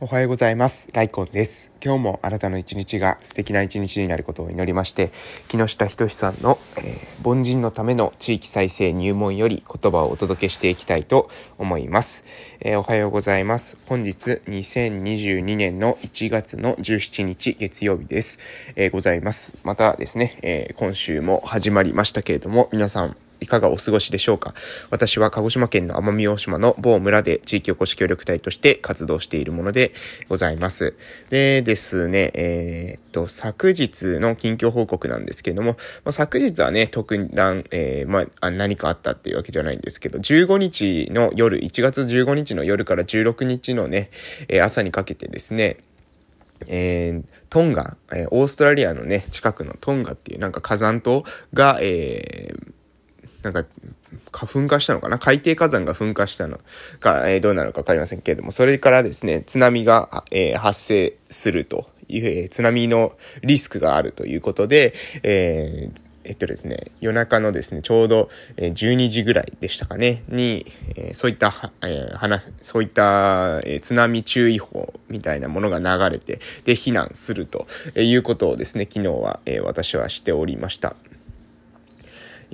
おはようございます。ライコンです。今日もあなたの一日が素敵な一日になることを祈りまして、木下仁さんの、えー、凡人のための地域再生入門より言葉をお届けしていきたいと思います。えー、おはようございます。本日2022年の1月の17日月曜日です。えー、ございます。またですね、え今週も始まりましたけれども、皆さんいかがお過ごしでしょうか？私は鹿児島県の奄美大島の某村で地域おこし協力隊として活動しているものでございます。でですね、えー、っと、昨日の近況報告なんですけれども、まあ、昨日はね、特段、えー、まあ、何かあったっていうわけじゃないんですけど、15日の夜、1月15日の夜から16日のね、えー、朝にかけてですね、えー、トンガ、えー、オーストラリアのね、近くのトンガっていうなんか火山島が、えー、なんか、噴火したのかな？海底火山が噴火したのか、えー、どうなのかわかりませんけれども、それからですね、津波が、えー、発生するという、えー、津波のリスクがあるということで、え、えっとですね、夜中のですね、ちょうど12時ぐらいでしたかね、に、え、そういった、えー、話、そういった、えー、津波注意報みたいなものが流れて、で、避難するということをですね、昨日は、え私はしておりました。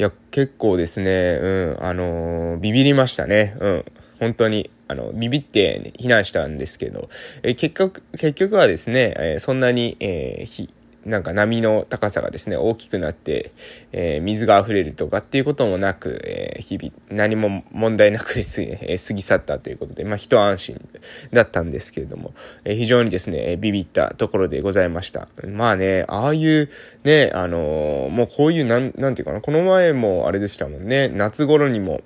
いや、結構ですね、うん、あのー、ビビりましたね。うん、本当に。あの、ビビって、避難したんですけど、え結局、結局はですね、えそんなに、えー、なんか波の高さがですね、大きくなって、えー、水が溢れるとかっていうこともなく、えー、日々何も問題なくですね、えー、過ぎ去ったということで、まあ一安心だったんですけれども、え、非常にですね、ビビったところでございました。まあね、ああいうね、あの、もうこういうなん、なんていうかな、この前もあれでしたもんね、夏頃にも、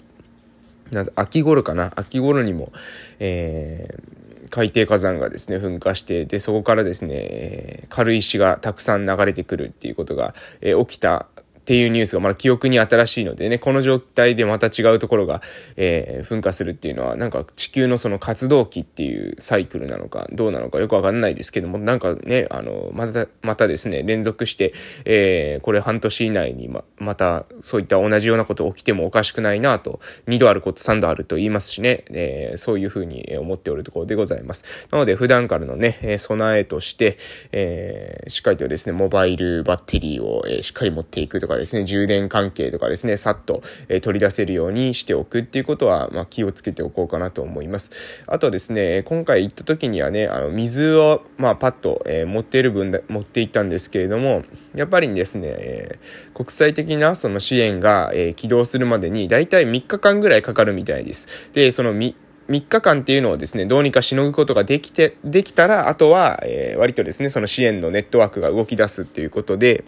な秋頃かな秋頃にも、えー、海底火山がですね、噴火して、で、そこからですね、軽石がたくさん流れてくるっていうことが、え起きたっていうニュースがまだ記憶に新しいのでね、この状態でまた違うところが、えー、噴火するっていうのは、なんか地球のその活動期っていうサイクルなのか、どうなのかよくわかんないですけども、なんかね、あの、また、またですね、連続して、えー、これ半年以内にま、またそういった同じようなこと起きてもおかしくないなと、2度あること3度あると言いますしね、えー、そういうふうに思っておるところでございます。なので、普段からのね、備えとして、えー、しっかりとですね、モバイルバッテリーを、えー、しっかり持っていくとかかですね、充電関係とかですね、さっと、え取り出せるようにしておくっていうことは、まあ、気をつけておこうかなと思います。あとですね、今回行った時にはね、あの、水を、まあ、パッと、え、持っている分だ、持っていったんですけれども、やっぱりですね、え、国際的なその支援が、え、起動するまでに、だいたい3日間ぐらいかかるみたいです。で、その3、3日間っていうのをですね、どうにかしのぐことができて、できたら、あとは、えー、割とですね、その支援のネットワークが動き出すっていうことで、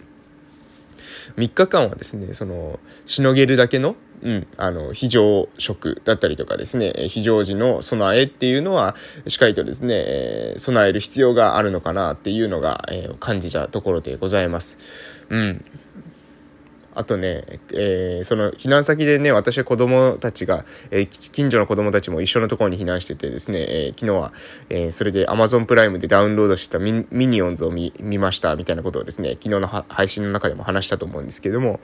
3日間はですね、その、しのげるだけの、うん、あの、非常食だったりとかですね、非常時の備えっていうのは、しっかりとですね、えー、備える必要があるのかなっていうのが、えー、感じたところでございます。うん。あとね、えー、その避難先でね、私は子供たちが、えー、近所の子供たちも一緒のところに避難しててですね、えー、昨日は、えそれで Amazon プライムでダウンロードしてたミニオンズを見ましたみたいなことをですね、昨日の配信の中でも話したと思うんですけども、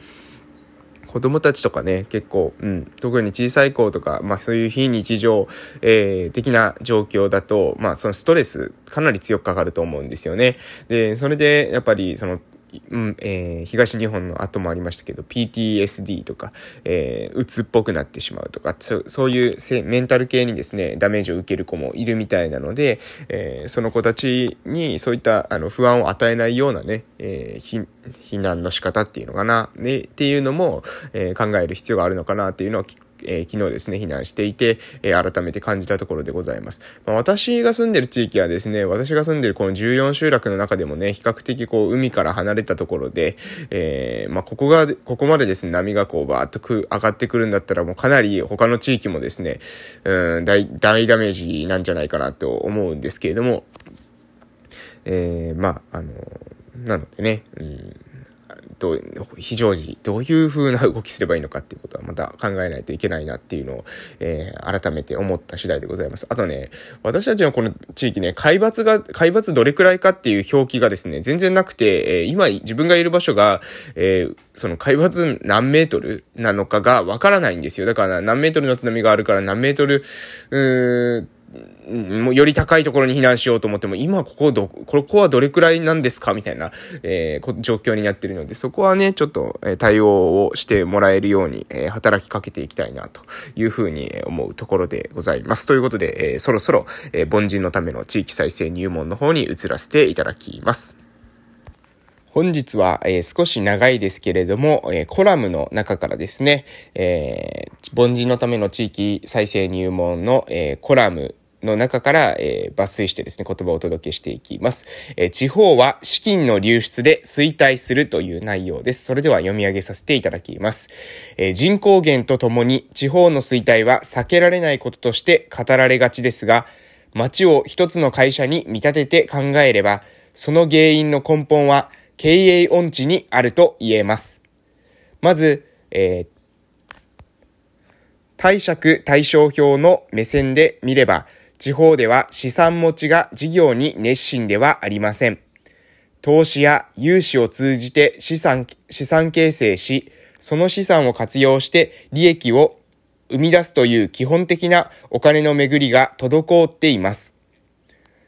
子供たちとかね、結構、うん、特に小さい子とか、まあそういう非日常、えー、的な状況だと、まあそのストレスかなり強くかかると思うんですよね。で、それでやっぱりそのうん、えー、東日本の後もありましたけど、PTSD とか、えー、うつっぽくなってしまうとか、そそういうメンタル系にですね、ダメージを受ける子もいるみたいなので、えー、その子たちにそういったあの不安を与えないようなね、えー、避難の仕方っていうのかな、ね、っていうのも、えー、考える必要があるのかなっていうのはえー、昨日ですね、避難していて、えー、改めて感じたところでございます。まあ、私が住んでる地域はですね、私が住んでるこの14集落の中でもね、比較的こう、海から離れたところで、えー、まあ、ここが、ここまでですね、波がこう、バーっとく、上がってくるんだったら、もうかなり他の地域もですね、うん、大、大ダメージなんじゃないかなと思うんですけれども、え、まあ、あの、なのでね、うんと、非常時、どういう風な動きすればいいのかっていうことはまた考えないといけないなっていうのを、えー、改めて思った次第でございます。あとね、私たちのこの地域ね、海抜が、海抜どれくらいかっていう表記がですね、全然なくて、えー、今自分がいる場所が、えー、その海抜何メートルなのかがわからないんですよ。だから何メートルの津波があるから何メートル、うーもうより高いところに避難しようと思っても、今ここど、ここはどれくらいなんですかみたいな、えー、状況になってるので、そこはね、ちょっと、え対応をしてもらえるように、えー、働きかけていきたいな、というふうに思うところでございます。ということで、えー、そろそろ、え凡人のための地域再生入門の方に移らせていただきます。本日は、えー、少し長いですけれども、えー、コラムの中からですね、えー、凡人のための地域再生入門の、えコラムの中から、え抜粋してですね、言葉をお届けしていきます。え地方は資金の流出で衰退するという内容です。それでは読み上げさせていただきます。え人口減とともに地方の衰退は避けられないこととして語られがちですが、町を一つの会社に見立てて考えれば、その原因の根本は経営音痴にあると言えます。まず、えー、貸借対照表の目線で見れば、地方では資産持ちが事業に熱心ではありません。投資や融資を通じて資産、資産形成し、その資産を活用して利益を生み出すという基本的なお金の巡りが滞っています。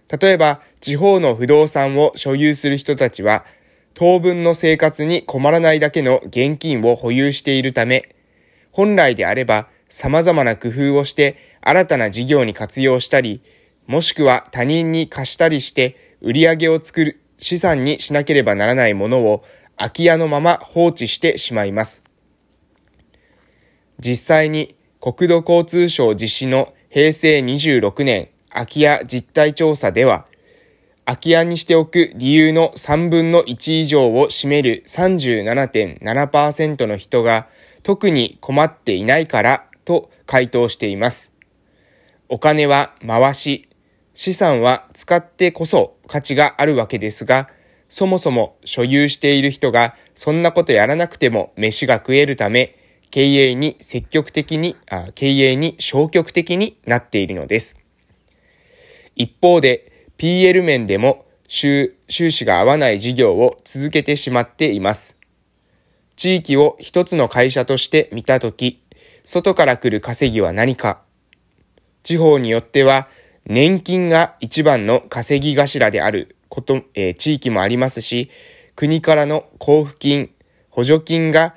例えば、地方の不動産を所有する人たちは、当分の生活に困らないだけの現金を保有しているため、本来であれば様々な工夫をして新たな事業に活用したり、もしくは他人に貸したりして売り上げを作る資産にしなければならないものを空き家のまま放置してしまいます。実際に国土交通省実施の平成26年空き家実態調査では、空き家にしておく理由の3分の1以上を占める37.7%の人が特に困っていないからと回答しています。お金は回し、資産は使ってこそ価値があるわけですが、そもそも所有している人がそんなことやらなくても飯が食えるため、経営に積極的に、あ経営に消極的になっているのです。一方で、PL 面でも収収支が合わない事業を続けてしまっています。地域を一つの会社として見たとき、外から来る稼ぎは何か地方によっては年金が一番の稼ぎ頭であること、えー、地域もありますし、国からの交付金、補助金が、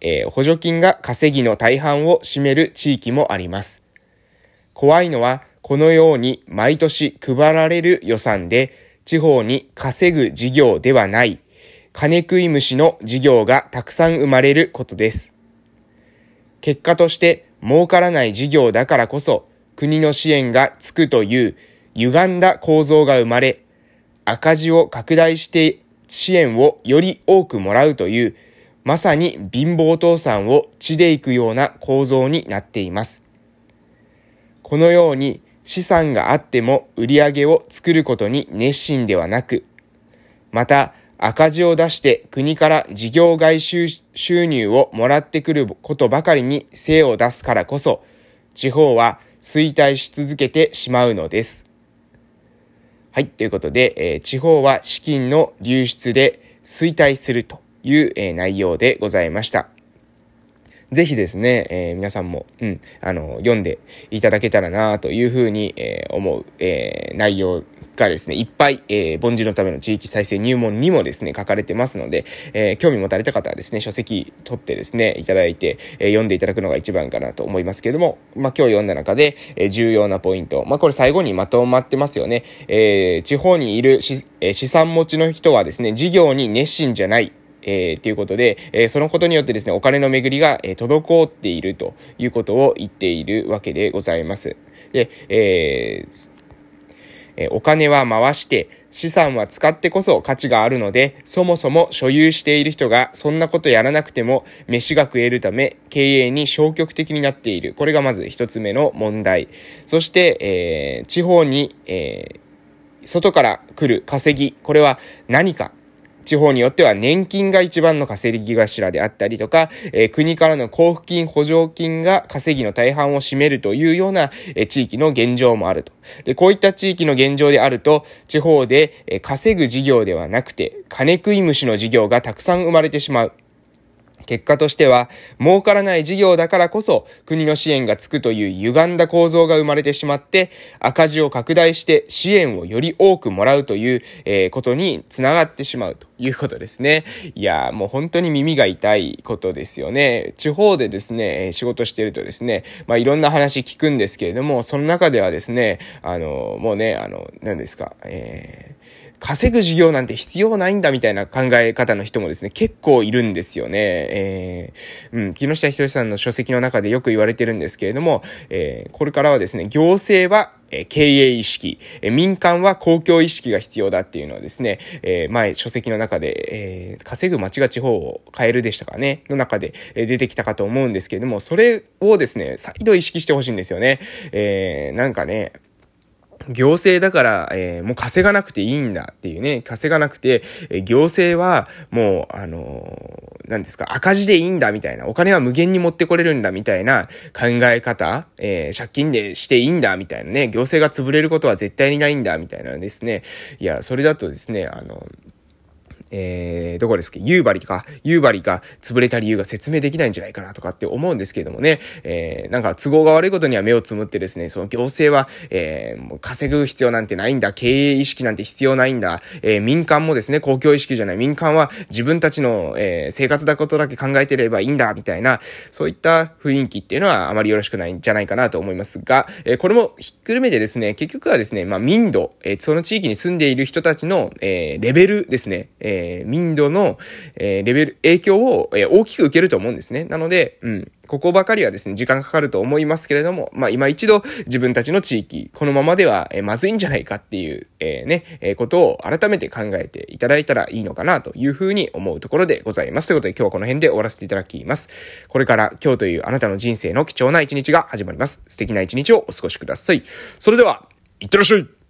えー、補助金が稼ぎの大半を占める地域もあります。怖いのは、このように毎年配られる予算で地方に稼ぐ事業ではない、金食い虫の事業がたくさん生まれることです。結果として儲からない事業だからこそ国の支援がつくという歪んだ構造が生まれ、赤字を拡大して支援をより多くもらうという、まさに貧乏倒産を地でいくような構造になっています。このように資産があっても売り上げを作ることに熱心ではなく、また赤字を出して国から事業外収入をもらってくることばかりに精を出すからこそ、地方は衰退し続けてしまうのです。はい。ということで、えー、地方は資金の流出で衰退するという、えー、内容でございました。ぜひですね、えー、皆さんも、うん、あの、読んでいただけたらなというふうに、え、思う、え、内容がですね、いっぱい、えー、凡人のための地域再生入門にもですね、書かれてますので、えー、興味持たれた方はですね、書籍取ってですね、いただいて、えー、読んでいただくのが一番かなと思いますけれども、まあ、今日読んだ中で、えー、重要なポイント、まあ、これ最後にまとまってますよね。えー、地方にいる、えー、資産持ちの人はですね、事業に熱心じゃない、えー、ということで、えー、そのことによってですね、お金の巡りが、えー、滞っているということを言っているわけでございます。で、えー、えお金は回して資産は使ってこそ価値があるので、そもそも所有している人がそんなことやらなくても飯が食えるため経営に消極的になっている。これがまず一つ目の問題。そして、えー、地方に、えー、外から来る稼ぎ。これは何か地方によっては年金が一番の稼ぎ頭であったりとか、えー、国からの交付金、補助金が稼ぎの大半を占めるというような、えー、地域の現状もあると。で、こういった地域の現状であると、地方で、えー、稼ぐ事業ではなくて、金食い虫の事業がたくさん生まれてしまう。結果としては、儲からない事業だからこそ国の支援がつくという歪んだ構造が生まれてしまって、赤字を拡大して支援をより多くもらうという、えー、ことにつながってしまうということですね。いやー、もう本当に耳が痛いことですよね。地方でですね、仕事してるとですね、まあいろんな話聞くんですけれども、その中ではですね、あの、もうね、あの、何ですか、えー稼ぐ事業なんて必要ないんだみたいな考え方の人もですね、結構いるんですよね。えー、うん、木下ひとりさんの書籍の中でよく言われてるんですけれども、えー、これからはですね、行政はえ経営意識、え民間は公共意識が必要だっていうのはですね、え前書籍の中で、え稼ぐ街が地方を変えるでしたかね、の中で、出てきたかと思うんですけれども、それをですね、再度意識してほしいんですよね。えー、なんかね、行政だから、えー、もう稼がなくていいんだっていうね、稼がなくて、えー、行政はもう、あのー、何ですか、赤字でいいんだみたいな、お金は無限に持ってこれるんだみたいな考え方、えー、借金でしていいんだみたいなね、行政が潰れることは絶対にないんだみたいなですね、いや、それだとですね、あの、えー、どこですか夕張か。夕張が潰れた理由が説明できないんじゃないかなとかって思うんですけれどもね。えー、なんか都合が悪いことには目をつむってですね、その行政は、えー、もう稼ぐ必要なんてないんだ。経営意識なんて必要ないんだ。えー、民間もですね、公共意識じゃない。民間は自分たちの、えー、生活だことだけ考えてればいいんだ、みたいな、そういった雰囲気っていうのはあまりよろしくないんじゃないかなと思いますが、えー、これもひっくるめてですね、結局はですね、まあ民度、えー、その地域に住んでいる人たちの、えー、レベルですね、えーえー、民度の、えー、レベル、影響を、えー、大きく受けると思うんですね。なので、うん。ここばかりはですね、時間かかると思いますけれども、まあ今一度自分たちの地域、このままでは、えー、まずいんじゃないかっていう、えー、ね、えー、ことを改めて考えていただいたらいいのかなというふうに思うところでございます。ということで今日はこの辺で終わらせていただきます。これから今日というあなたの人生の貴重な一日が始まります。素敵な一日をお過ごしください。それでは、いってらっしゃい